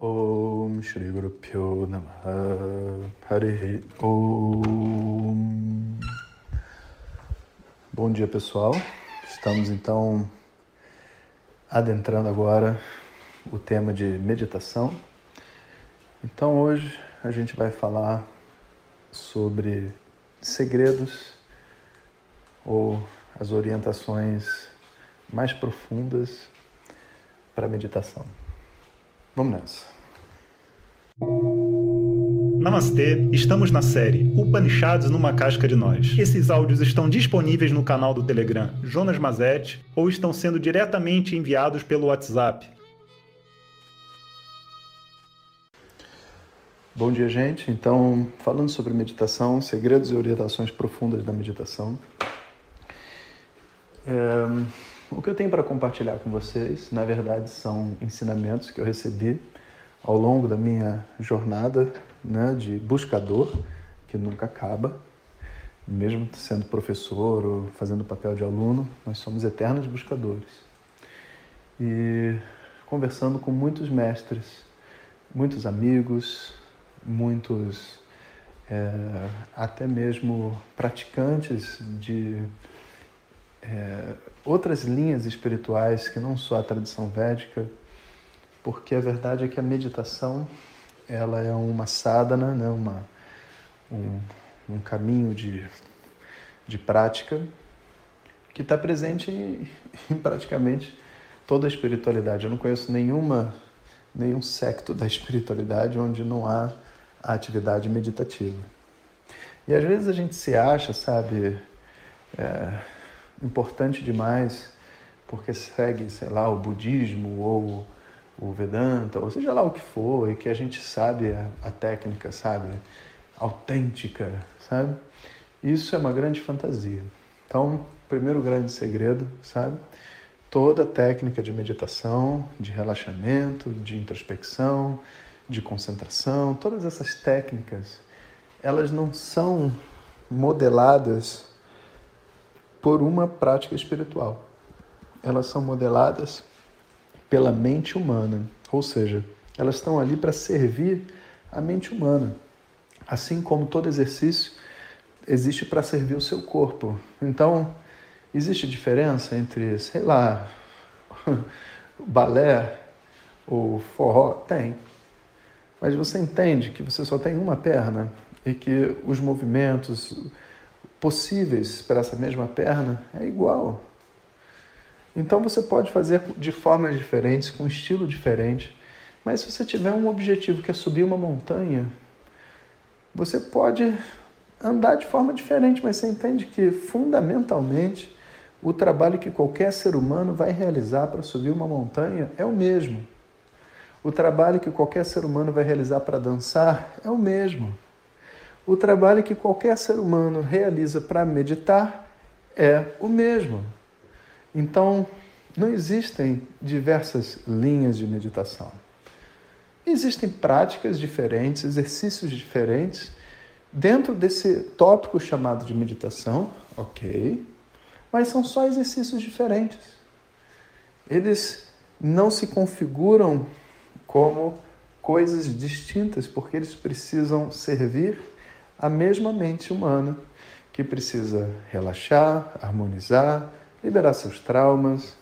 Om Shri Guru Pyo Namaha Om Bom dia pessoal, estamos então adentrando agora o tema de meditação. Então hoje a gente vai falar sobre segredos ou as orientações mais profundas para a meditação. Vamos nessa. Namastê, estamos na série Upanishads numa casca de nós. Esses áudios estão disponíveis no canal do Telegram Jonas Mazet ou estão sendo diretamente enviados pelo WhatsApp. Bom dia, gente. Então, falando sobre meditação, segredos e orientações profundas da meditação. É, o que eu tenho para compartilhar com vocês, na verdade, são ensinamentos que eu recebi ao longo da minha jornada né, de buscador, que nunca acaba. Mesmo sendo professor ou fazendo papel de aluno, nós somos eternos buscadores. E conversando com muitos mestres, muitos amigos, muitos é, até mesmo praticantes de é, outras linhas espirituais que não só a tradição védica, porque a verdade é que a meditação ela é uma sadhana, né? uma, um, um caminho de, de prática que está presente em, em, praticamente toda a espiritualidade. Eu não conheço nenhuma, nenhum secto da espiritualidade onde não há a atividade meditativa. E às vezes a gente se acha, sabe, é, importante demais porque segue, sei lá, o budismo ou o Vedanta, ou seja lá o que for, e que a gente sabe a, a técnica, sabe, autêntica, sabe? Isso é uma grande fantasia. Então, primeiro grande segredo, sabe? Toda técnica de meditação, de relaxamento, de introspecção, de concentração, todas essas técnicas, elas não são modeladas por uma prática espiritual. Elas são modeladas pela mente humana, ou seja, elas estão ali para servir a mente humana. Assim como todo exercício existe para servir o seu corpo. Então, existe diferença entre, sei lá, balé ou forró? Tem. Mas você entende que você só tem uma perna e que os movimentos, possíveis para essa mesma perna é igual. Então você pode fazer de formas diferentes, com estilo diferente, mas se você tiver um objetivo que é subir uma montanha, você pode andar de forma diferente, mas você entende que fundamentalmente o trabalho que qualquer ser humano vai realizar para subir uma montanha é o mesmo. O trabalho que qualquer ser humano vai realizar para dançar é o mesmo. O trabalho que qualquer ser humano realiza para meditar é o mesmo. Então, não existem diversas linhas de meditação. Existem práticas diferentes, exercícios diferentes dentro desse tópico chamado de meditação, ok, mas são só exercícios diferentes. Eles não se configuram como coisas distintas, porque eles precisam servir a mesma mente humana que precisa relaxar, harmonizar, liberar seus traumas,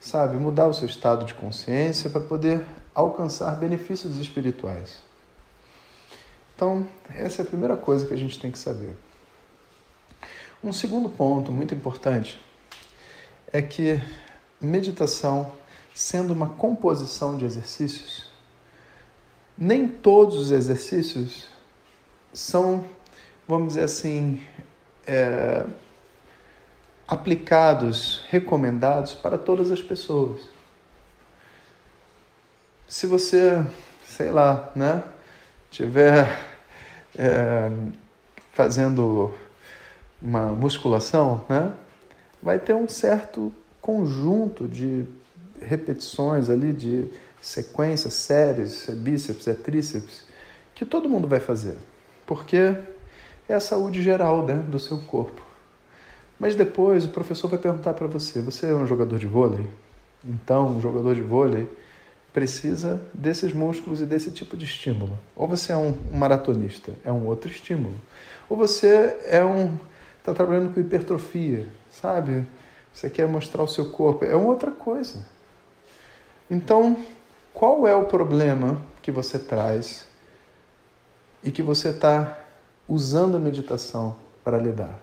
sabe, mudar o seu estado de consciência para poder alcançar benefícios espirituais. Então, essa é a primeira coisa que a gente tem que saber. Um segundo ponto muito importante é que meditação, sendo uma composição de exercícios, nem todos os exercícios são vamos dizer assim, é, aplicados, recomendados para todas as pessoas. Se você, sei lá, né, tiver é, fazendo uma musculação, né, vai ter um certo conjunto de repetições ali, de sequências, séries, é bíceps, é tríceps, que todo mundo vai fazer. Porque é a saúde geral né, do seu corpo. Mas depois o professor vai perguntar para você: você é um jogador de vôlei? Então, um jogador de vôlei precisa desses músculos e desse tipo de estímulo. Ou você é um, maratonista, é um outro estímulo. Ou você é um está trabalhando com hipertrofia, sabe? Você quer mostrar o seu corpo, é outra coisa. Então, qual é o problema que você traz e que você está usando a meditação para lidar?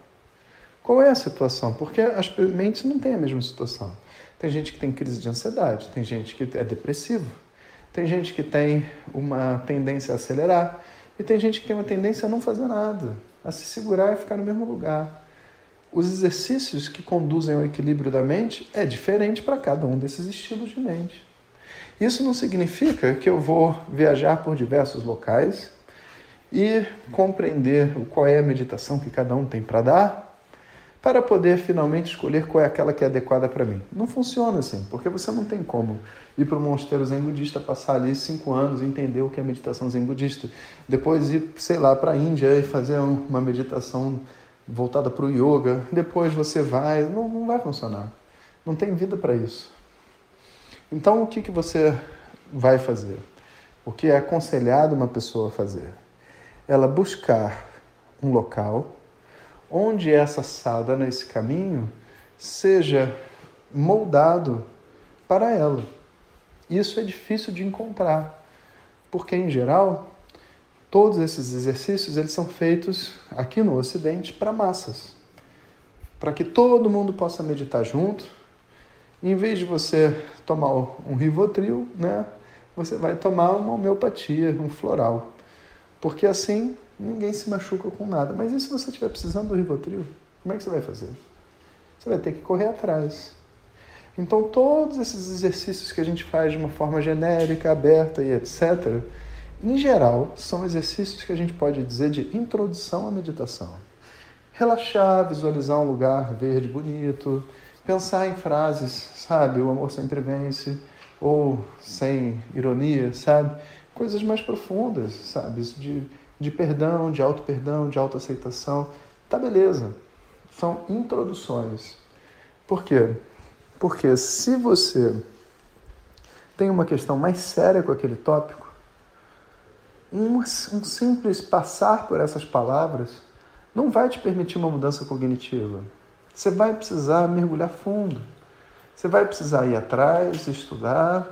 Qual é a situação? Porque as mentes não têm a mesma situação. Tem gente que tem crise de ansiedade, tem gente que é depressivo, tem gente que tem uma tendência a acelerar e tem gente que tem uma tendência a não fazer nada, a se segurar e ficar no mesmo lugar. Os exercícios que conduzem ao equilíbrio da mente é diferente para cada um desses estilos de mente. Isso não significa que eu vou viajar por diversos locais e compreender qual é a meditação que cada um tem para dar para poder finalmente escolher qual é aquela que é adequada para mim. Não funciona assim, porque você não tem como ir para o mosteiro zen budista, passar ali cinco anos e entender o que é meditação zen budista. Depois ir, sei lá, para a Índia e fazer uma meditação voltada para o yoga. Depois você vai, não, não vai funcionar. Não tem vida para isso. Então o que, que você vai fazer? O que é aconselhado uma pessoa a fazer? Ela buscar um local onde essa sadhana, esse caminho, seja moldado para ela. Isso é difícil de encontrar, porque em geral todos esses exercícios eles são feitos aqui no Ocidente para massas, para que todo mundo possa meditar junto. em vez de você tomar um Rivotril, né, você vai tomar uma homeopatia, um floral, porque assim ninguém se machuca com nada. Mas e se você estiver precisando do Rivotril? Como é que você vai fazer? Você vai ter que correr atrás. Então, todos esses exercícios que a gente faz de uma forma genérica, aberta e etc., em geral, são exercícios que a gente pode dizer de introdução à meditação. Relaxar, visualizar um lugar verde bonito, pensar em frases, sabe? O amor sempre vence, ou sem ironia, sabe? Coisas mais profundas, sabe? De de perdão, de auto-perdão, de autoaceitação. Tá beleza. São introduções. Por quê? Porque se você tem uma questão mais séria com aquele tópico, um, um simples passar por essas palavras não vai te permitir uma mudança cognitiva. Você vai precisar mergulhar fundo. Você vai precisar ir atrás, estudar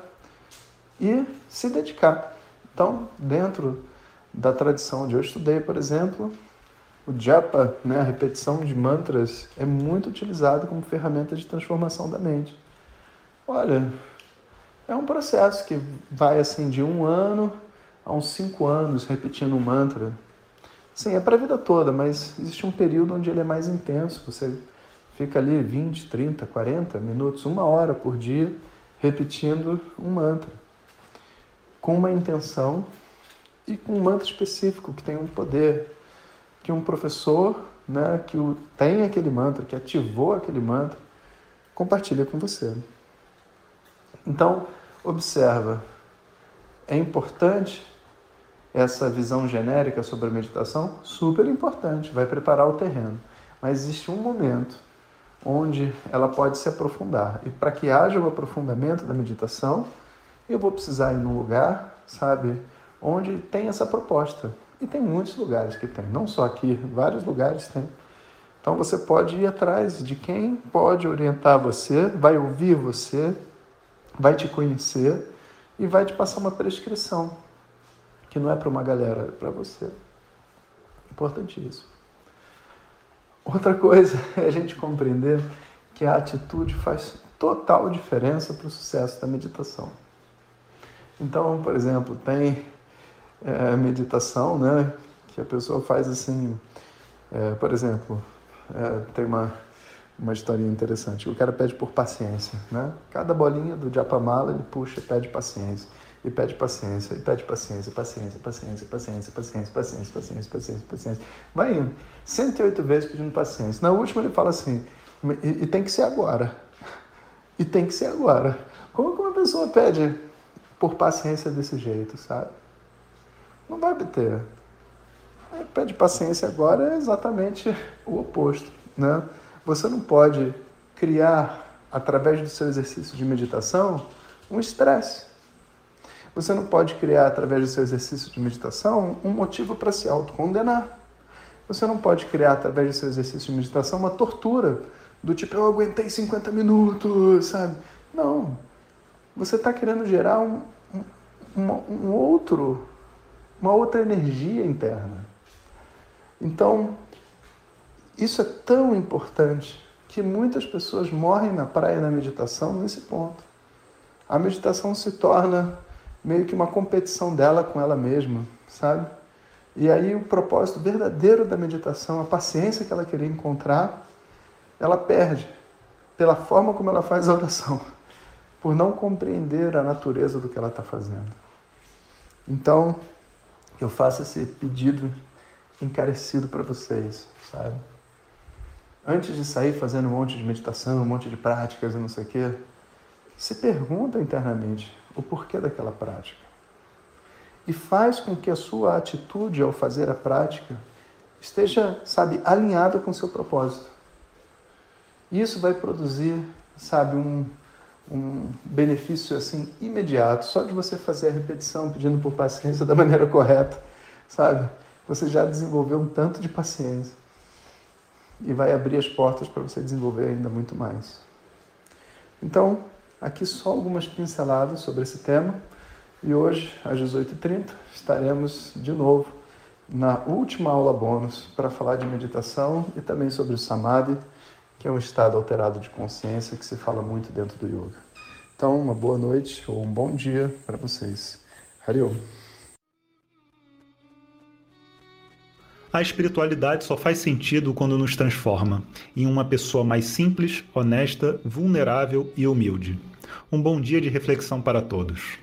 e se dedicar. Então, dentro da tradição onde eu estudei, por exemplo, o japa, né, a repetição de mantras, é muito utilizado como ferramenta de transformação da mente. Olha, é um processo que vai assim de um ano a uns cinco anos repetindo um mantra. Sim, é para a vida toda, mas existe um período onde ele é mais intenso. Você fica ali 20, 30, 40 minutos, uma hora por dia, repetindo um mantra, com uma intenção e com um mantra específico que tem um poder, que um professor, né, que tem aquele mantra, que ativou aquele mantra, compartilha com você. Então, observa, é importante essa visão genérica sobre a meditação? Super importante, vai preparar o terreno. Mas existe um momento onde ela pode se aprofundar. E para que haja o aprofundamento da meditação, eu vou precisar ir num lugar, sabe, onde tem essa proposta. E tem muitos lugares que tem, não só aqui, vários lugares tem. Então você pode ir atrás de quem pode orientar você, vai ouvir você, vai te conhecer e vai te passar uma prescrição, que não é para uma galera, é para você. Importantíssimo. Outra coisa é a gente compreender que a atitude faz total diferença para o sucesso da meditação. Então, por exemplo, tem é, meditação, né? Que a pessoa faz assim, é, por exemplo, é, tem uma, uma historinha interessante. O cara pede por paciência, né? Cada bolinha do Japamala ele puxa, pede paciência e pede paciência, e pede paciência, paciência, paciência, paciência, paciência, paciência, paciência, paciência, paciência. Vai indo. 108 vezes pedindo paciência. Na última ele fala assim, e, e tem que ser agora. E tem que ser agora. Como que uma pessoa pede por paciência desse jeito, sabe? não vai obter. Pede paciência agora é exatamente o oposto. Né? Você não pode criar, através do seu exercício de meditação, um estresse. Você não pode criar, através do seu exercício de meditação, um motivo para se autocondenar. Você não pode criar, através do seu exercício de meditação, uma tortura do tipo, eu aguentei 50 minutos, sabe? Não. Você está querendo gerar um, um, um outro, uma outra energia interna. Então, isso é tão importante que muitas pessoas morrem na praia na meditação nesse ponto. A meditação se torna meio que uma competição dela com ela mesma, sabe? E aí o propósito verdadeiro da meditação, a paciência que ela queria encontrar, ela perde pela forma como ela faz a oração, por não compreender a natureza do que ela está fazendo. Então, eu faço esse pedido encarecido para vocês, sabe? Antes de sair fazendo um monte de meditação, um monte de práticas e não sei o quê, se pergunta internamente o porquê daquela prática e faz com que a sua atitude ao fazer a prática esteja, sabe, alinhada com o seu propósito. Isso vai produzir, sabe, um, um benefício assim imediato. Só de você fazer a repetição pedindo por paciência da maneira correta, sabe? Você já desenvolveu um tanto de paciência e vai abrir as portas para você desenvolver ainda muito mais. Então, aqui só algumas pinceladas sobre esse tema. E hoje, às 18h30, estaremos de novo na última aula bônus para falar de meditação e também sobre o Samadhi, que é um estado alterado de consciência que se fala muito dentro do yoga. Então, uma boa noite ou um bom dia para vocês. Hariom. A espiritualidade só faz sentido quando nos transforma em uma pessoa mais simples, honesta, vulnerável e humilde. Um bom dia de reflexão para todos.